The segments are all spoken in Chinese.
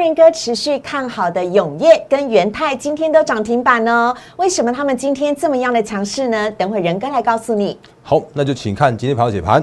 仁哥持续看好的永业跟元泰今天都涨停板哦，为什么他们今天这么样的强势呢？等会仁哥来告诉你。好，那就请看今天盘后解盘。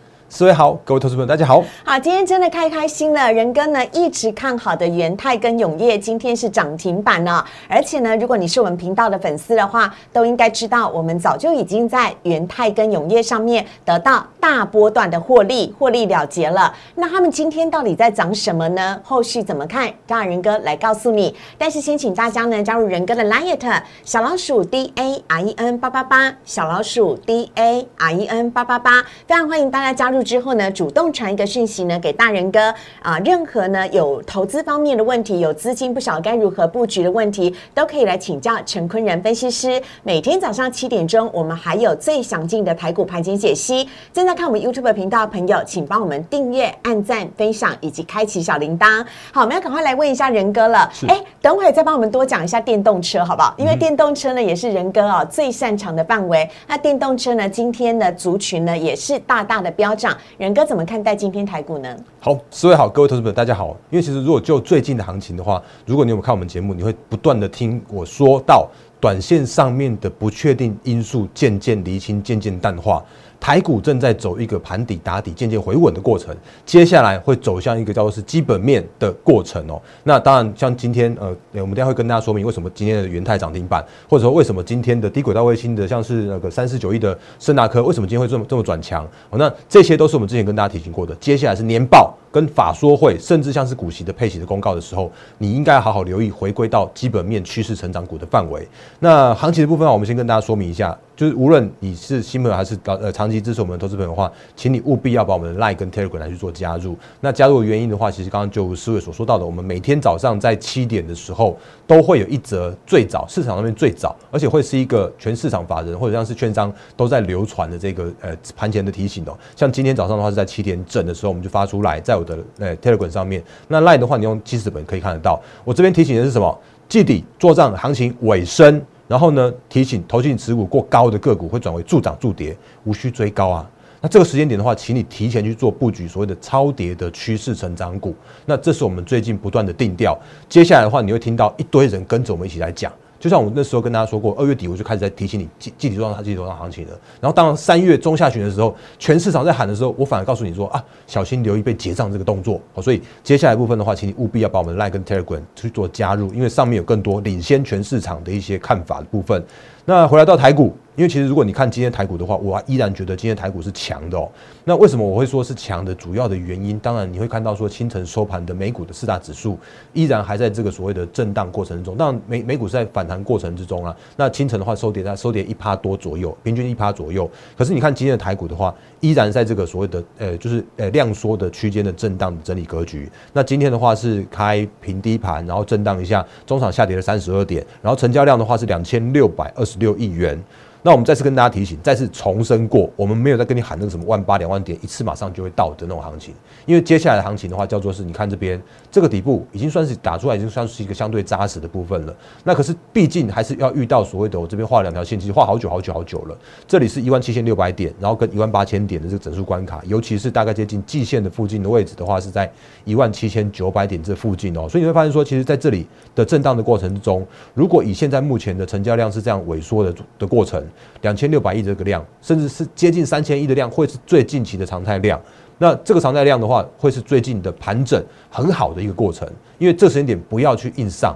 四位好，各位投资朋友大家好。好，今天真的开开心了。仁哥呢一直看好的元泰跟永业今天是涨停板呢。而且呢，如果你是我们频道的粉丝的话，都应该知道我们早就已经在元泰跟永业上面得到大波段的获利，获利了结了。那他们今天到底在涨什么呢？后续怎么看？让仁哥来告诉你。但是先请大家呢加入仁哥的 Liet 小老鼠 D A R E N 八八八，小老鼠 D A R E N 八八八，非常欢迎大家加入。之后呢，主动传一个讯息呢给大人哥啊，任何呢有投资方面的问题，有资金不晓得该如何布局的问题，都可以来请教陈坤仁分析师。每天早上七点钟，我们还有最详尽的台股盘前解析。正在看我们 YouTube 频道的朋友，请帮我们订阅、按赞、分享以及开启小铃铛。好，我们要赶快来问一下仁哥了。哎，等会再帮我们多讲一下电动车好不好？因为电动车呢也是仁哥啊最擅长的范围。那电动车呢，今天的族群呢也是大大的飙涨。仁哥怎么看待今天台股呢？好，四位好，各位投资者大家好。因为其实如果就最近的行情的话，如果你有看我们节目，你会不断的听我说到短线上面的不确定因素渐渐厘清，渐渐淡化。台股正在走一个盘底打底、渐渐回稳的过程，接下来会走向一个叫做是基本面的过程哦。那当然，像今天呃，我们等下会跟大家说明为什么今天的元泰涨停板，或者说为什么今天的低轨道卫星的像是那个三四九亿的圣达科，为什么今天会这么这么转强？哦，那这些都是我们之前跟大家提醒过的。接下来是年报。跟法说会，甚至像是股息的配息的公告的时候，你应该好好留意，回归到基本面趋势成长股的范围。那行情的部分，我们先跟大家说明一下，就是无论你是新朋友还是呃长期支持我们的投资朋友的话，请你务必要把我们的 Line 跟 Telegram 来去做加入。那加入的原因的话，其实刚刚就四位所说到的，我们每天早上在七点的时候，都会有一则最早市场上面最早，而且会是一个全市场法人或者像是券商都在流传的这个呃盘前的提醒哦。像今天早上的话是在七点整的时候，我们就发出来，在我的呃 Telegram 上面，那 Line 的话，你用记事本可以看得到。我这边提醒的是什么？季底做账行情尾声，然后呢，提醒投进持股过高的个股会转为助涨助跌，无需追高啊。那这个时间点的话，请你提前去做布局，所谓的超跌的趋势成长股。那这是我们最近不断的定调。接下来的话，你会听到一堆人跟着我们一起来讲。就像我那时候跟大家说过，二月底我就开始在提醒你季季底做它季底做上行情了。然后当三月中下旬的时候，全市场在喊的时候，我反而告诉你说啊，小心留意被结账这个动作。好，所以接下来部分的话，请你务必要把我们的 Line 跟 Telegram 去做加入，因为上面有更多领先全市场的一些看法的部分。那回来到台股。因为其实如果你看今天台股的话，我依然觉得今天台股是强的哦。那为什么我会说是强的？主要的原因，当然你会看到说清晨收盘的美股的四大指数依然还在这个所谓的震荡过程中。当然美美股是在反弹过程之中啊。那清晨的话收跌在收跌一趴多左右，平均一趴左右。可是你看今天的台股的话，依然在这个所谓的呃就是呃量缩的区间的震荡整理格局。那今天的话是开平低盘，然后震荡一下，中场下跌了三十二点，然后成交量的话是两千六百二十六亿元。那我们再次跟大家提醒，再次重申过，我们没有在跟你喊那个什么万八两万点一次马上就会到的那种行情，因为接下来的行情的话，叫做是你看这边这个底部已经算是打出来，已经算是一个相对扎实的部分了。那可是毕竟还是要遇到所谓的我这边画两条线，其实画好久好久好久了。这里是一万七千六百点，然后跟一万八千点的这个整数关卡，尤其是大概接近季线的附近的位置的话，是在一万七千九百点这附近哦。所以你会发现说，其实在这里的震荡的过程之中，如果以现在目前的成交量是这样萎缩的的过程。两千六百亿这个量，甚至是接近三千亿的量，会是最近期的常态量。那这个常态量的话，会是最近的盘整很好的一个过程。因为这时间点不要去硬上。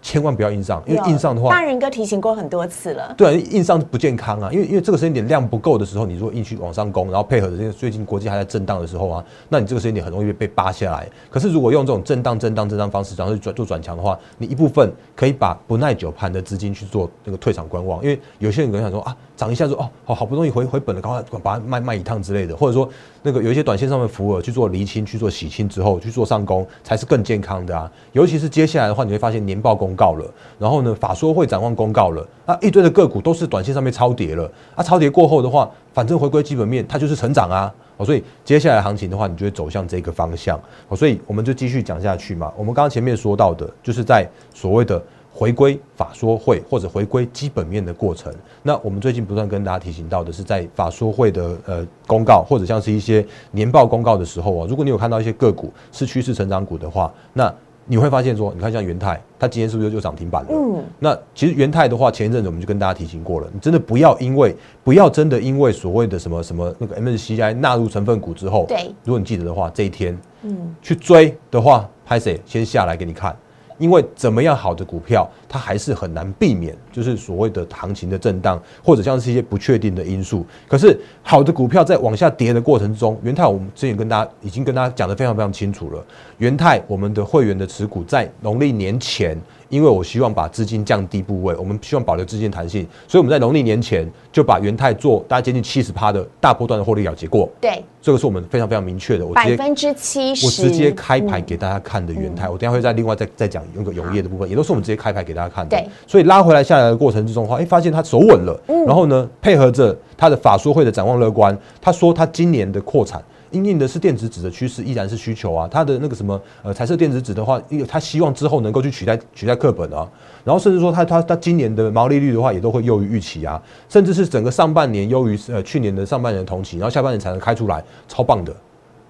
千万不要硬上，因为硬上的话，大人哥提醒过很多次了。对，硬上不健康啊，因为因为这个时间点量不够的时候，你如果硬去往上攻，然后配合着这个最近国际还在震荡的时候啊，那你这个时间点很容易被扒下来。可是如果用这种震荡、震荡、震荡方式，然后转做转强的话，你一部分可以把不耐久盘的资金去做那个退场观望，因为有些人可能想说啊，涨一下说哦，好好不容易回回本了，赶快把它卖卖一趟之类的，或者说那个有一些短线上面浮额去做厘清、去做洗清之后去做上攻，才是更健康的啊。尤其是接下来的话，你会发现年报公。告了，然后呢，法说会展望公告了，那，一堆的个股都是短线上面超跌了，啊，超跌过后的话，反正回归基本面，它就是成长啊，哦，所以接下来行情的话，你就会走向这个方向，哦，所以我们就继续讲下去嘛。我们刚刚前面说到的，就是在所谓的。回归法说会或者回归基本面的过程，那我们最近不断跟大家提醒到的是，在法说会的呃公告或者像是一些年报公告的时候啊，如果你有看到一些个股是趋势成长股的话，那你会发现说，你看像元泰，它今天是不是就涨停板了？嗯，那其实元泰的话，前一阵子我们就跟大家提醒过了，你真的不要因为不要真的因为所谓的什么什么那个 MSCI 纳入成分股之后，对，如果你记得的话，这一天嗯。去追的话，拍谁？先下来给你看。因为怎么样好的股票，它还是很难避免，就是所谓的行情的震荡，或者像是一些不确定的因素。可是好的股票在往下跌的过程中，元泰我们之前跟大家已经跟大家讲的非常非常清楚了。元泰我们的会员的持股在农历年前。因为我希望把资金降低部位，我们希望保留资金弹性，所以我们在农历年前就把元泰做大概接近七十趴的大波段的获利了结过。对，这个是我们非常非常明确的。百分之七十，我直接开牌给大家看的元泰，我等下会再另外再再讲那个永业的部分，也都是我们直接开牌给大家看的。对，所以拉回来下来的过程之中的话，哎，发现它走稳了，然后呢，配合着它的法说会的展望乐观，他说他今年的扩产。因应的是电子纸的趋势，依然是需求啊。它的那个什么呃彩色电子纸的话，因为它希望之后能够去取代取代课本啊。然后甚至说它它它今年的毛利率的话，也都会优于预期啊。甚至是整个上半年优于呃去年的上半年同期，然后下半年才能开出来，超棒的。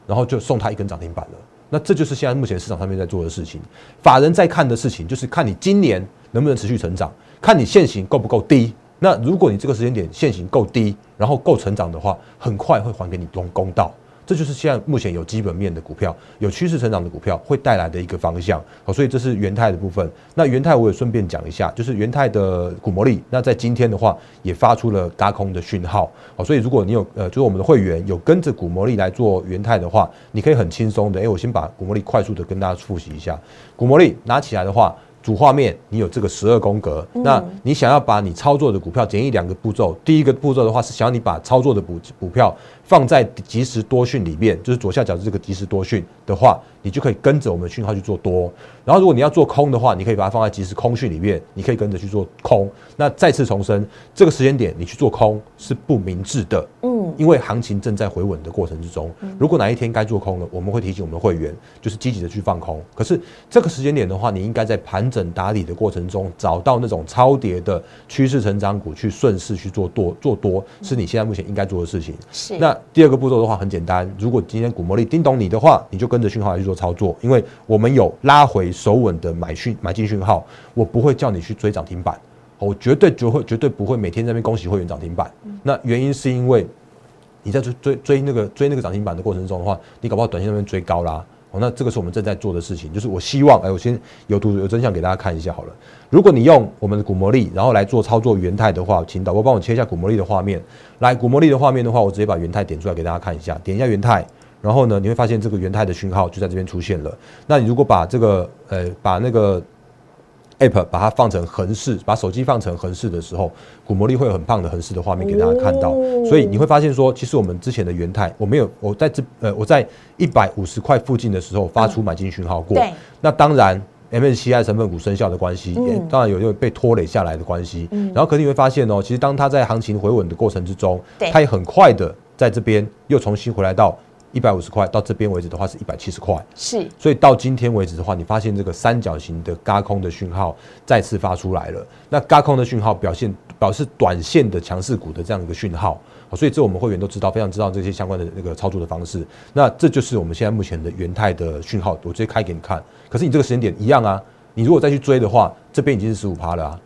然后就送它一根涨停板了。那这就是现在目前市场上面在做的事情。法人在看的事情，就是看你今年能不能持续成长，看你现行够不够低。那如果你这个时间点现行够低，然后够成长的话，很快会还给你公公道。这就是现在目前有基本面的股票、有趋势成长的股票会带来的一个方向。好，所以这是元泰的部分。那元泰我也顺便讲一下，就是元泰的股魔力。那在今天的话，也发出了嘎空的讯号。好，所以如果你有呃，就是我们的会员有跟着股魔力来做元泰的话，你可以很轻松的。哎，我先把股魔力快速的跟大家复习一下。股魔力拿起来的话。主画面，你有这个十二宫格，那你想要把你操作的股票简易两个步骤。第一个步骤的话是想要你把操作的股股票放在即时多讯里面，就是左下角的这个即时多讯的话，你就可以跟着我们的讯号去做多。然后如果你要做空的话，你可以把它放在即时空讯里面，你可以跟着去做空。那再次重申，这个时间点你去做空是不明智的。嗯，因为行情正在回稳的过程之中，如果哪一天该做空了，我们会提醒我们的会员，就是积极的去放空。可是这个时间点的话，你应该在盘整打理的过程中，找到那种超跌的趋势成长股去顺势去做多做多，是你现在目前应该做的事情。是。那第二个步骤的话很简单，如果今天股魔力叮咚你的话，你就跟着讯号来去做操作，因为我们有拉回。手稳的买讯买进讯号，我不会叫你去追涨停板，我绝对绝会绝对不会每天在那边恭喜会员涨停板。那原因是因为你在追追追那个追那个涨停板的过程中的话，你搞不好短线那边追高啦。哦，那这个是我们正在做的事情，就是我希望，哎，我先有图有真相给大家看一下好了。如果你用我们的股魔力，然后来做操作元泰的话，请导播帮我切一下股魔力的画面。来，股魔力的画面的话，我直接把元泰点出来给大家看一下，点一下元泰。然后呢，你会发现这个元泰的讯号就在这边出现了。那你如果把这个呃把那个 app 把它放成横式，把手机放成横式的时候，股魔力会有很棒的横式的画面给大家看到。所以你会发现说，其实我们之前的元泰，我没有我在这呃我在一百五十块附近的时候发出买进讯号过。那当然，MSCI 成分股生效的关系，也当然有因为被拖累下来的关系。然后可是你会发现哦，其实当它在行情回稳的过程之中，它也很快的在这边又重新回来到。一百五十块到这边为止的话是一百七十块，是，所以到今天为止的话，你发现这个三角形的嘎空的讯号再次发出来了。那嘎空的讯号表现表示短线的强势股的这样一个讯号，所以这我们会员都知道，非常知道这些相关的那个操作的方式。那这就是我们现在目前的元泰的讯号，我直接开给你看。可是你这个时间点一样啊，你如果再去追的话，这边已经是十五趴了啊，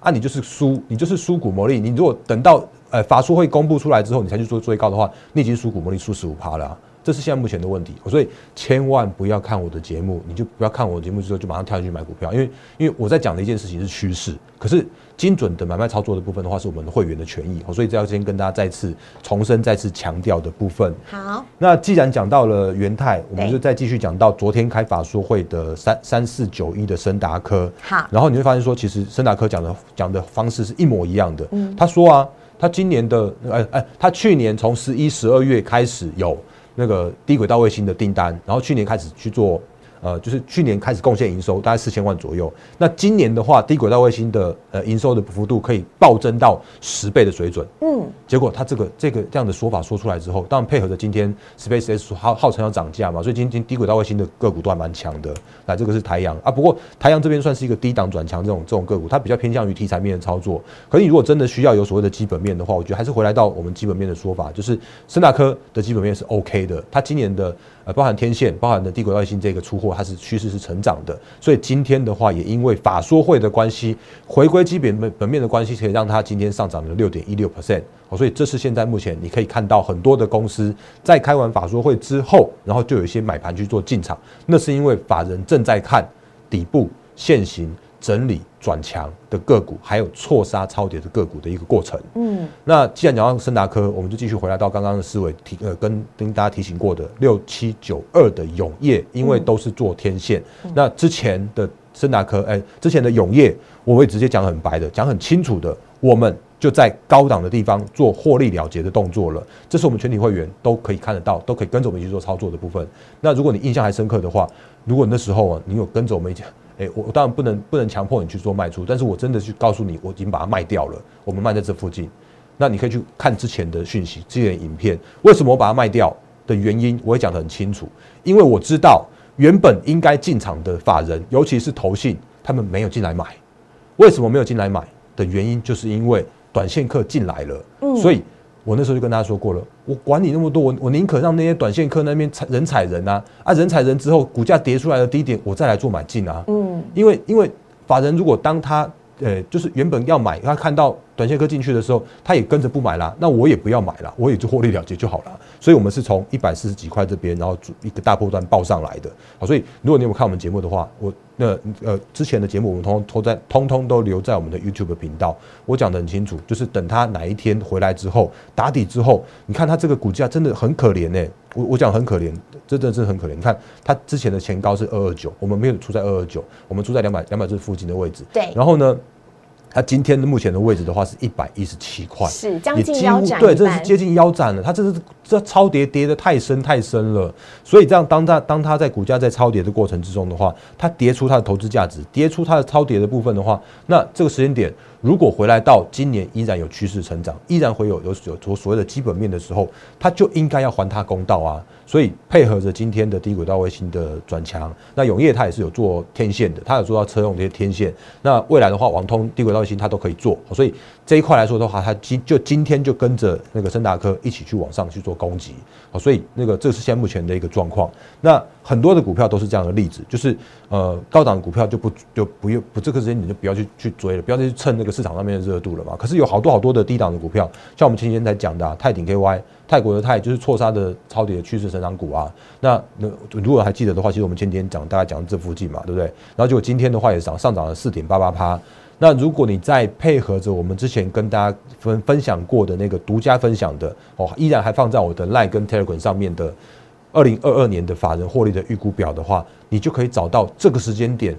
啊，你就是输，你就是输股魔力。你如果等到呃，法术会公布出来之后，你才去做追高的话，你已经输股魔力输十五趴了，这是现在目前的问题。所以千万不要看我的节目，你就不要看我的节目之后就马上跳进去买股票，因为因为我在讲的一件事情是趋势，可是精准的买卖操作的部分的话，是我们的会员的权益，所以这要先跟大家再次重申、再次强调的部分。好，那既然讲到了元泰，我们就再继续讲到昨天开法说会的三三四九一的森达科。好，然后你会发现说，其实森达科讲的讲的方式是一模一样的。嗯，他说啊。他今年的，哎哎，他去年从十一、十二月开始有那个低轨道卫星的订单，然后去年开始去做呃，就是去年开始贡献营收大概四千万左右。那今年的话，低轨道卫星的呃营收的幅度可以暴增到十倍的水准。嗯，结果他这个这个这样的说法说出来之后，当然配合着今天 SpaceX 号号称要涨价嘛，所以今天低轨道卫星的个股都还蛮强的。那这个是台阳啊，不过台阳这边算是一个低档转强这种这种个股，它比较偏向于题材面的操作。可是你如果真的需要有所谓的基本面的话，我觉得还是回来到我们基本面的说法，就是森达科的基本面是 OK 的，它今年的。呃，包含天线，包含的低轨道卫星这个出货，它是趋势是成长的，所以今天的话，也因为法说会的关系，回归基本本面的关系，可以让它今天上涨了六点一六 percent。所以这是现在目前你可以看到很多的公司在开完法说会之后，然后就有一些买盘去做进场，那是因为法人正在看底部现行。整理转强的个股，还有错杀超跌的个股的一个过程。嗯，那既然讲到森达科，我们就继续回来到刚刚的思维提呃，跟跟大家提醒过的六七九二的永业，因为都是做天线。那之前的森达科，哎，之前的永业，我会直接讲很白的，讲很清楚的，我们就在高档的地方做获利了结的动作了。这是我们全体会员都可以看得到，都可以跟着我们一起做操作的部分。那如果你印象还深刻的话，如果那时候啊，你有跟着我们一起。哎，我当然不能不能强迫你去做卖出，但是我真的去告诉你，我已经把它卖掉了。我们卖在这附近，那你可以去看之前的讯息、之前的影片。为什么我把它卖掉的原因，我会讲得很清楚。因为我知道原本应该进场的法人，尤其是投信，他们没有进来买。为什么没有进来买的原因，就是因为短线客进来了，所以。我那时候就跟大家说过了，我管你那么多，我我宁可让那些短线客那边踩人踩人啊，啊人踩人之后，股价跌出来的低点，我再来做买进啊。嗯，因为因为法人如果当他呃就是原本要买，他看到短线客进去的时候，他也跟着不买啦，那我也不要买了，我也就获利了结就好了。所以我们是从一百四十几块这边，然后一个大波段报上来的。好，所以如果你有看我们节目的话，我。那呃，之前的节目我们通通在通通都留在我们的 YouTube 频道。我讲的很清楚，就是等他哪一天回来之后打底之后，你看他这个股价真的很可怜呢。我我讲很可怜，真的是很可怜。你看他之前的前高是二二九，我们没有出在二二九，我们出在两百两百这附近的位置。对。然后呢？它今天的目前的位置的话是一百一十七块，是将近腰斩，对，这是接近腰斩了。它这是这超跌跌的太深太深了，所以这样当它当它在股价在超跌的过程之中的话，它跌出它的投资价值，跌出它的超跌的部分的话，那这个时间点。如果回来到今年依然有趋势成长，依然会有有有所所谓的基本面的时候，它就应该要还它公道啊！所以配合着今天的低轨道卫星的转强，那永业它也是有做天线的，它有做到车用这些天线。那未来的话，网通低轨道卫星它都可以做，所以这一块来说的话，它今就今天就跟着那个森达科一起去往上去做攻击。好，所以那个这是现目前的一个状况。那很多的股票都是这样的例子，就是呃高档股票就不就不用不这个时间你就不要去去追了，不要再去蹭那个市场上面的热度了嘛。可是有好多好多的低档的股票，像我们前几天才讲的泰鼎 KY，泰国的泰就是错杀的超跌的趋势成长股啊。那那如果还记得的话，其实我们前几天讲大概讲这附近嘛，对不对？然后结果今天的话也涨上涨了四点八八趴。那如果你再配合着我们之前跟大家分分享过的那个独家分享的哦，依然还放在我的 Line 跟 Telegram 上面的二零二二年的法人获利的预估表的话，你就可以找到这个时间点。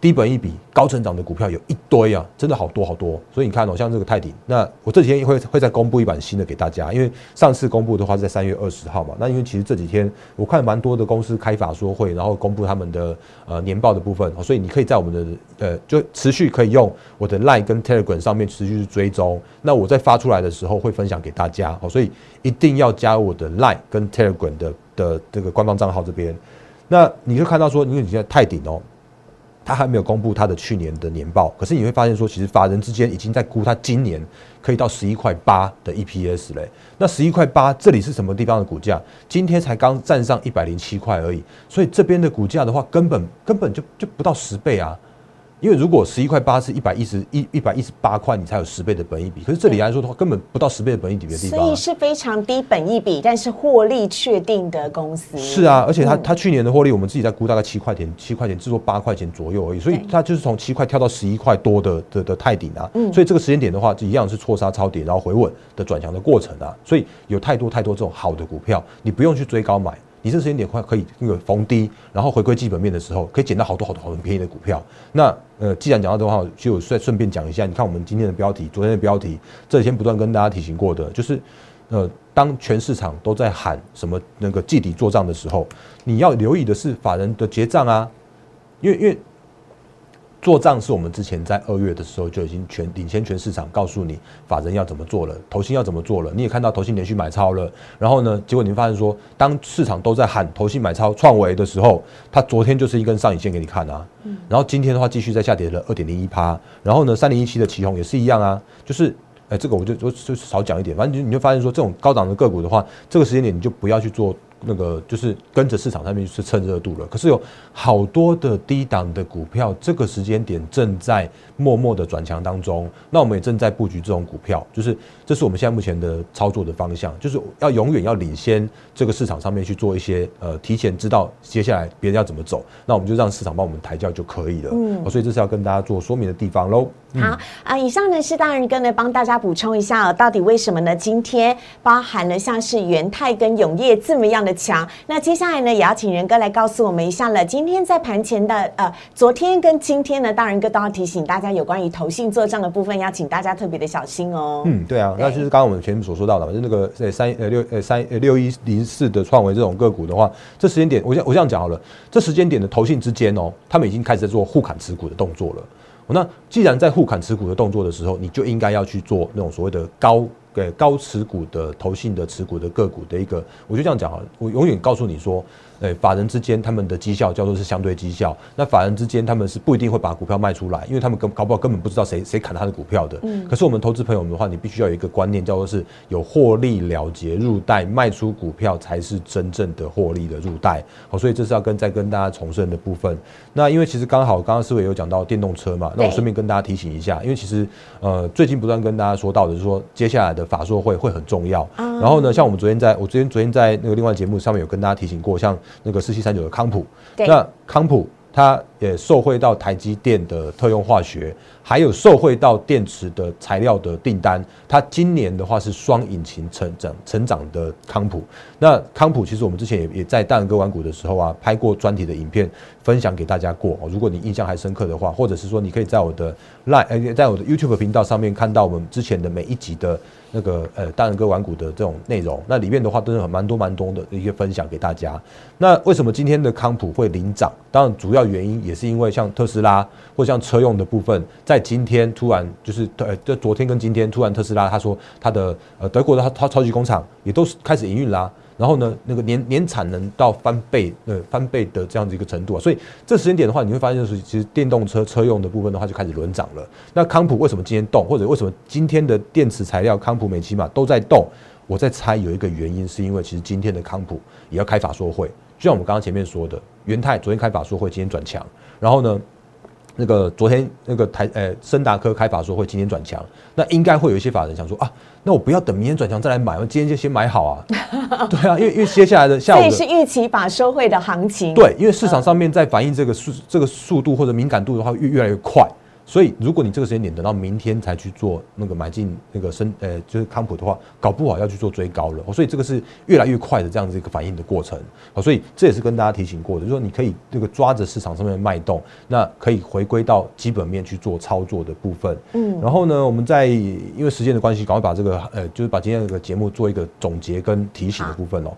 低本一比高成长的股票有一堆啊，真的好多好多。所以你看哦，像这个泰鼎，那我这几天会会再公布一版新的给大家，因为上次公布的话是在三月二十号嘛。那因为其实这几天我看蛮多的公司开法说会，然后公布他们的呃年报的部分，所以你可以在我们的呃就持续可以用我的 Line 跟 Telegram 上面持续去追踪。那我在发出来的时候会分享给大家，好，所以一定要加我的 Line 跟 Telegram 的的这个官方账号这边。那你就看到说，因为你现在泰鼎哦。他还没有公布他的去年的年报，可是你会发现说，其实法人之间已经在估他今年可以到十一块八的 EPS 嘞。那十一块八，这里是什么地方的股价？今天才刚站上一百零七块而已，所以这边的股价的话，根本根本就就不到十倍啊。因为如果十一块八是一百一十一一百一十八块，你才有十倍的本益比。可是这里来说的话，根本不到十倍的本益比的地方。所以是非常低本益比，但是获利确定的公司。是啊，而且它它去年的获利，我们自己在估大概七块钱，七块钱至多八块钱左右而已。所以它就是从七块跳到十一块多的的的泰顶啊。所以这个时间点的话，就一样是错杀超跌，然后回稳的转强的过程啊。所以有太多太多这种好的股票，你不用去追高买。你这时间点快可以那个逢低，然后回归基本面的时候，可以捡到好多好多好多便宜的股票。那呃，既然讲到的话，就再顺便讲一下。你看我们今天的标题，昨天的标题，这几天不断跟大家提醒过的，就是呃，当全市场都在喊什么那个季底做账的时候，你要留意的是法人的结账啊，因为因为。做账是我们之前在二月的时候就已经全领先全市场，告诉你法人要怎么做了，投信要怎么做了，你也看到投信连续买超了。然后呢，结果你发现说，当市场都在喊投信买超创维的时候，它昨天就是一根上影线给你看啊。然后今天的话继续在下跌了二点零一趴。然后呢，三零一七的旗宏也是一样啊，就是哎，这个我就就就少讲一点，反正就你就发现说，这种高档的个股的话，这个时间点你就不要去做。那个就是跟着市场上面去蹭热度了，可是有好多的低档的股票，这个时间点正在默默的转强当中。那我们也正在布局这种股票，就是这是我们现在目前的操作的方向，就是要永远要领先这个市场上面去做一些呃提前知道接下来别人要怎么走，那我们就让市场帮我们抬轿就可以了。嗯，所以这是要跟大家做说明的地方喽。好啊，以上呢是大人哥呢帮大家补充一下，到底为什么呢？今天包含了像是元泰跟永业这么样的。强，那接下来呢，也要请仁哥来告诉我们一下了。今天在盘前的呃，昨天跟今天呢，大仁哥都要提醒大家有关于投信做账的部分，要请大家特别的小心哦。嗯，对啊，那就是刚刚我们前面所说到的，就那个呃三呃六呃三呃六一零四的创维这种个股的话，这时间点，我我这样讲好了，这时间点的投信之间哦，他们已经开始在做互砍持股的动作了。那既然在互砍持股的动作的时候，你就应该要去做那种所谓的高。给高持股的投信的持股的个股的一个，我就这样讲啊，我永远告诉你说。诶，法人之间他们的绩效叫做是相对绩效。那法人之间他们是不一定会把股票卖出来，因为他们根搞不好根本不知道谁谁砍他的股票的。嗯。可是我们投资朋友们的话，你必须要有一个观念，叫做是有获利了结入袋卖出股票才是真正的获利的入袋。好，所以这是要跟再跟大家重申的部分。那因为其实刚好刚刚思维有讲到电动车嘛，那我顺便跟大家提醒一下，因为其实呃最近不断跟大家说到的是说接下来的法说会会很重要。然后呢，像我们昨天在我昨天昨天在那个另外节目上面有跟大家提醒过，像。那个四七三九的康普，那康普它也受惠到台积电的特用化学，还有受惠到电池的材料的订单。它今年的话是双引擎成长成长的康普。那康普其实我们之前也也在大人哥玩股的时候啊，拍过专题的影片分享给大家过。如果你印象还深刻的话，或者是说你可以在我的 Line 呃，在我的 YouTube 频道上面看到我们之前的每一集的。那个呃，大人哥玩股的这种内容，那里面的话都是蛮多蛮多的一些分享给大家。那为什么今天的康普会领涨？当然主要原因也也是因为像特斯拉或像车用的部分，在今天突然就是呃，就昨天跟今天突然特斯拉他说他的呃德国的他他超级工厂也都是开始营运啦。然后呢，那个年年产能到翻倍，呃，翻倍的这样子一个程度啊，所以这时间点的话，你会发现就是其实电动车车用的部分的话就开始轮涨了。那康普为什么今天动，或者为什么今天的电池材料康普、美奇玛都在动？我在猜有一个原因，是因为其实今天的康普也要开法说会，就像我们刚刚前面说的，元泰昨天开法说会，今天转强，然后呢？那个昨天那个台呃森达科开法说会今天转强，那应该会有一些法人想说啊，那我不要等明天转强再来买，我今天就先买好啊。对啊，因为因为接下来的下午这是预期法收会的行情。对，因为市场上面在反映这个速这个速度或者敏感度的话越越来越快。所以，如果你这个时间点等到明天才去做那个买进那个升呃就是康普的话，搞不好要去做追高了。所以这个是越来越快的这样子一个反应的过程。好，所以这也是跟大家提醒过的，就是说你可以这个抓着市场上面的脉动，那可以回归到基本面去做操作的部分。嗯，然后呢，我们在因为时间的关系，赶快把这个呃就是把今天这个节目做一个总结跟提醒的部分哦。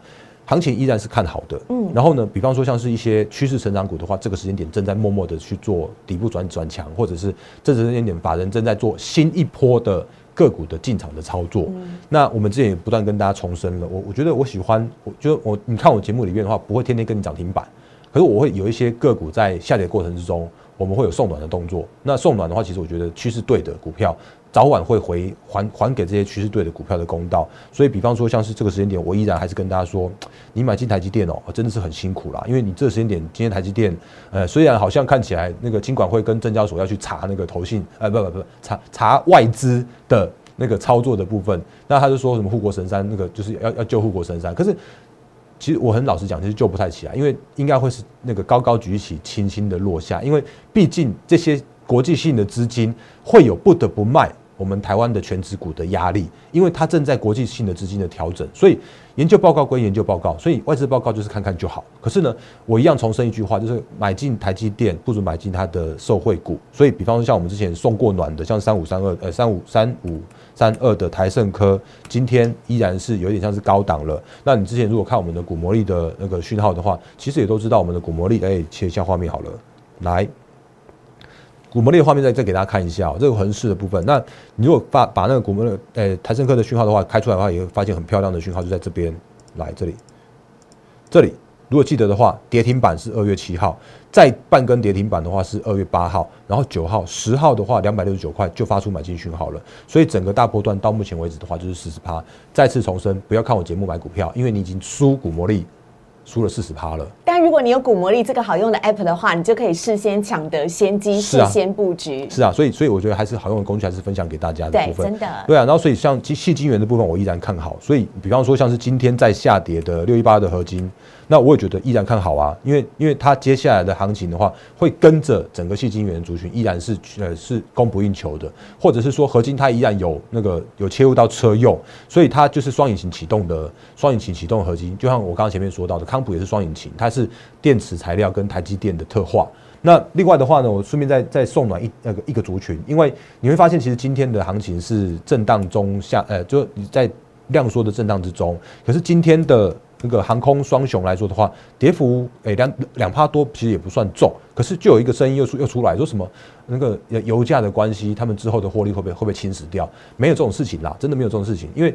行情依然是看好的，嗯，然后呢，比方说像是一些趋势成长股的话，这个时间点正在默默的去做底部转转强，或者是这时间点法人正在做新一波的个股的进场的操作。那我们之前也不断跟大家重申了，我我觉得我喜欢，我觉得我你看我节目里面的话，不会天天跟你涨停板，可是我会有一些个股在下跌过程之中，我们会有送暖的动作。那送暖的话，其实我觉得趋势对的股票。早晚会回还还给这些趋势对的股票的公道，所以比方说像是这个时间点，我依然还是跟大家说，你买进台积电哦，真的是很辛苦啦，因为你这个时间点，今天台积电，呃，虽然好像看起来那个金管会跟证交所要去查那个投信，呃，不不不，查查外资的那个操作的部分，那他就说什么护国神山，那个就是要要救护国神山，可是其实我很老实讲，其实救不太起来，因为应该会是那个高高举起，轻轻的落下，因为毕竟这些。国际性的资金会有不得不卖我们台湾的全指股的压力，因为它正在国际性的资金的调整，所以研究报告归研究报告，所以外资报告就是看看就好。可是呢，我一样重申一句话，就是买进台积电不如买进它的受惠股。所以，比方说像我们之前送过暖的，像三五三二呃三五三五三二的台盛科，今天依然是有点像是高档了。那你之前如果看我们的股魔力的那个讯号的话，其实也都知道我们的股魔力。哎，切一下画面好了，来。股魔力的画面再再给大家看一下，这个横式的部分。那你如果把把那个股魔的呃台盛科的讯号的话开出来的话，也会发现很漂亮的讯号就在这边。来这里，这里如果记得的话，跌停板是二月七号，再半根跌停板的话是二月八号，然后九号、十号的话两百六十九块就发出买进讯号了。所以整个大波段到目前为止的话就是四十趴。再次重申，不要看我节目买股票，因为你已经输股魔力。输了四十趴了，但如果你有股魔力这个好用的 app 的话，你就可以事先抢得先机，事先布局。是啊，所以所以我觉得还是好用的工具，还是分享给大家的部分。真的。对啊，然后所以像细金元的部分，我依然看好。所以比方说像是今天在下跌的六一八的合金。那我也觉得依然看好啊，因为因为它接下来的行情的话，会跟着整个细晶圆族群依然是呃是供不应求的，或者是说合金它依然有那个有切入到车用，所以它就是双引擎启动的双引擎启动合金，就像我刚刚前面说到的，康普也是双引擎，它是电池材料跟台积电的特化。那另外的话呢，我顺便再再送暖一那个一个族群，因为你会发现其实今天的行情是震荡中下，呃，就你在量缩的震荡之中，可是今天的。那个航空双雄来说的话，跌幅诶两两帕多，其实也不算重。可是就有一个声音又出又出来说什么那个油价的关系，他们之后的获利会不会会不会侵蚀掉？没有这种事情啦，真的没有这种事情。因为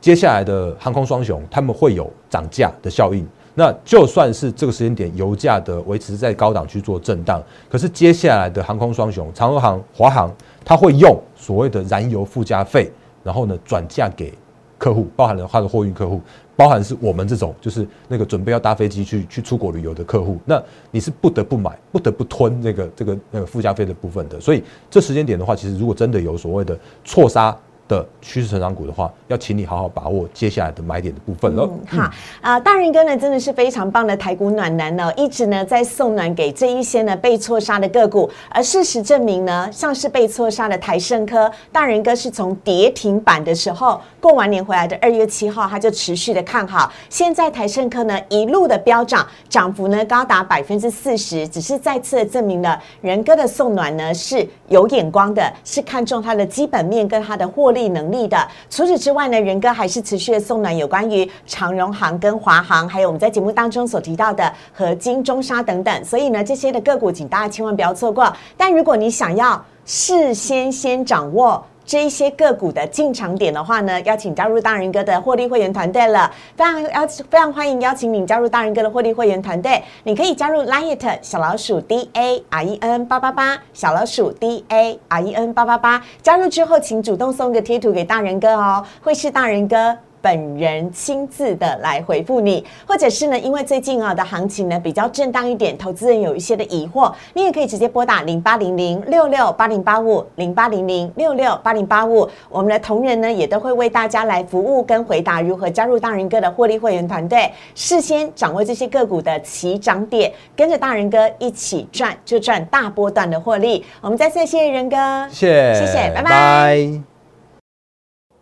接下来的航空双雄他们会有涨价的效应。那就算是这个时间点油价的维持在高档去做震荡，可是接下来的航空双雄长荣航、华航，它会用所谓的燃油附加费，然后呢转嫁给客户，包含了它的货运客户。包含是我们这种，就是那个准备要搭飞机去去出国旅游的客户，那你是不得不买、不得不吞那个这个那个附加费的部分的。所以这时间点的话，其实如果真的有所谓的错杀。的趋势成长股的话，要请你好好把握接下来的买点的部分了。好啊，大人哥呢真的是非常棒的台股暖男呢，一直呢在送暖给这一些呢被错杀的个股。而事实证明呢，像是被错杀的台盛科，大人哥是从跌停板的时候过完年回来的二月七号，他就持续的看好。现在台盛科呢一路的飙涨，涨幅呢高达百分之四十，只是再次的证明了仁哥的送暖呢是有眼光的，是看中它的基本面跟它的获利。力能力的。除此之外呢，仁哥还是持续的送暖有关于长荣航跟华航，还有我们在节目当中所提到的合金、中沙等等。所以呢，这些的个股，请大家千万不要错过。但如果你想要事先先掌握。这一些个股的进场点的话呢，邀请加入大人哥的获利会员团队了。非常邀非常欢迎邀请你加入大人哥的获利会员团队。你可以加入 Lite 小老鼠 D A R E N 八八八小老鼠 D A R E N 八八八。加入之后，请主动送个贴图给大人哥哦，会是大人哥。本人亲自的来回复你，或者是呢，因为最近啊的行情呢比较震荡一点，投资人有一些的疑惑，你也可以直接拨打零八零零六六八零八五零八零零六六八零八五，我们的同仁呢也都会为大家来服务跟回答如何加入大人哥的获利会员团队，事先掌握这些个股的起涨点，跟着大人哥一起赚，就赚大波段的获利。我们再次谢谢仁哥，谢谢，谢谢，拜拜。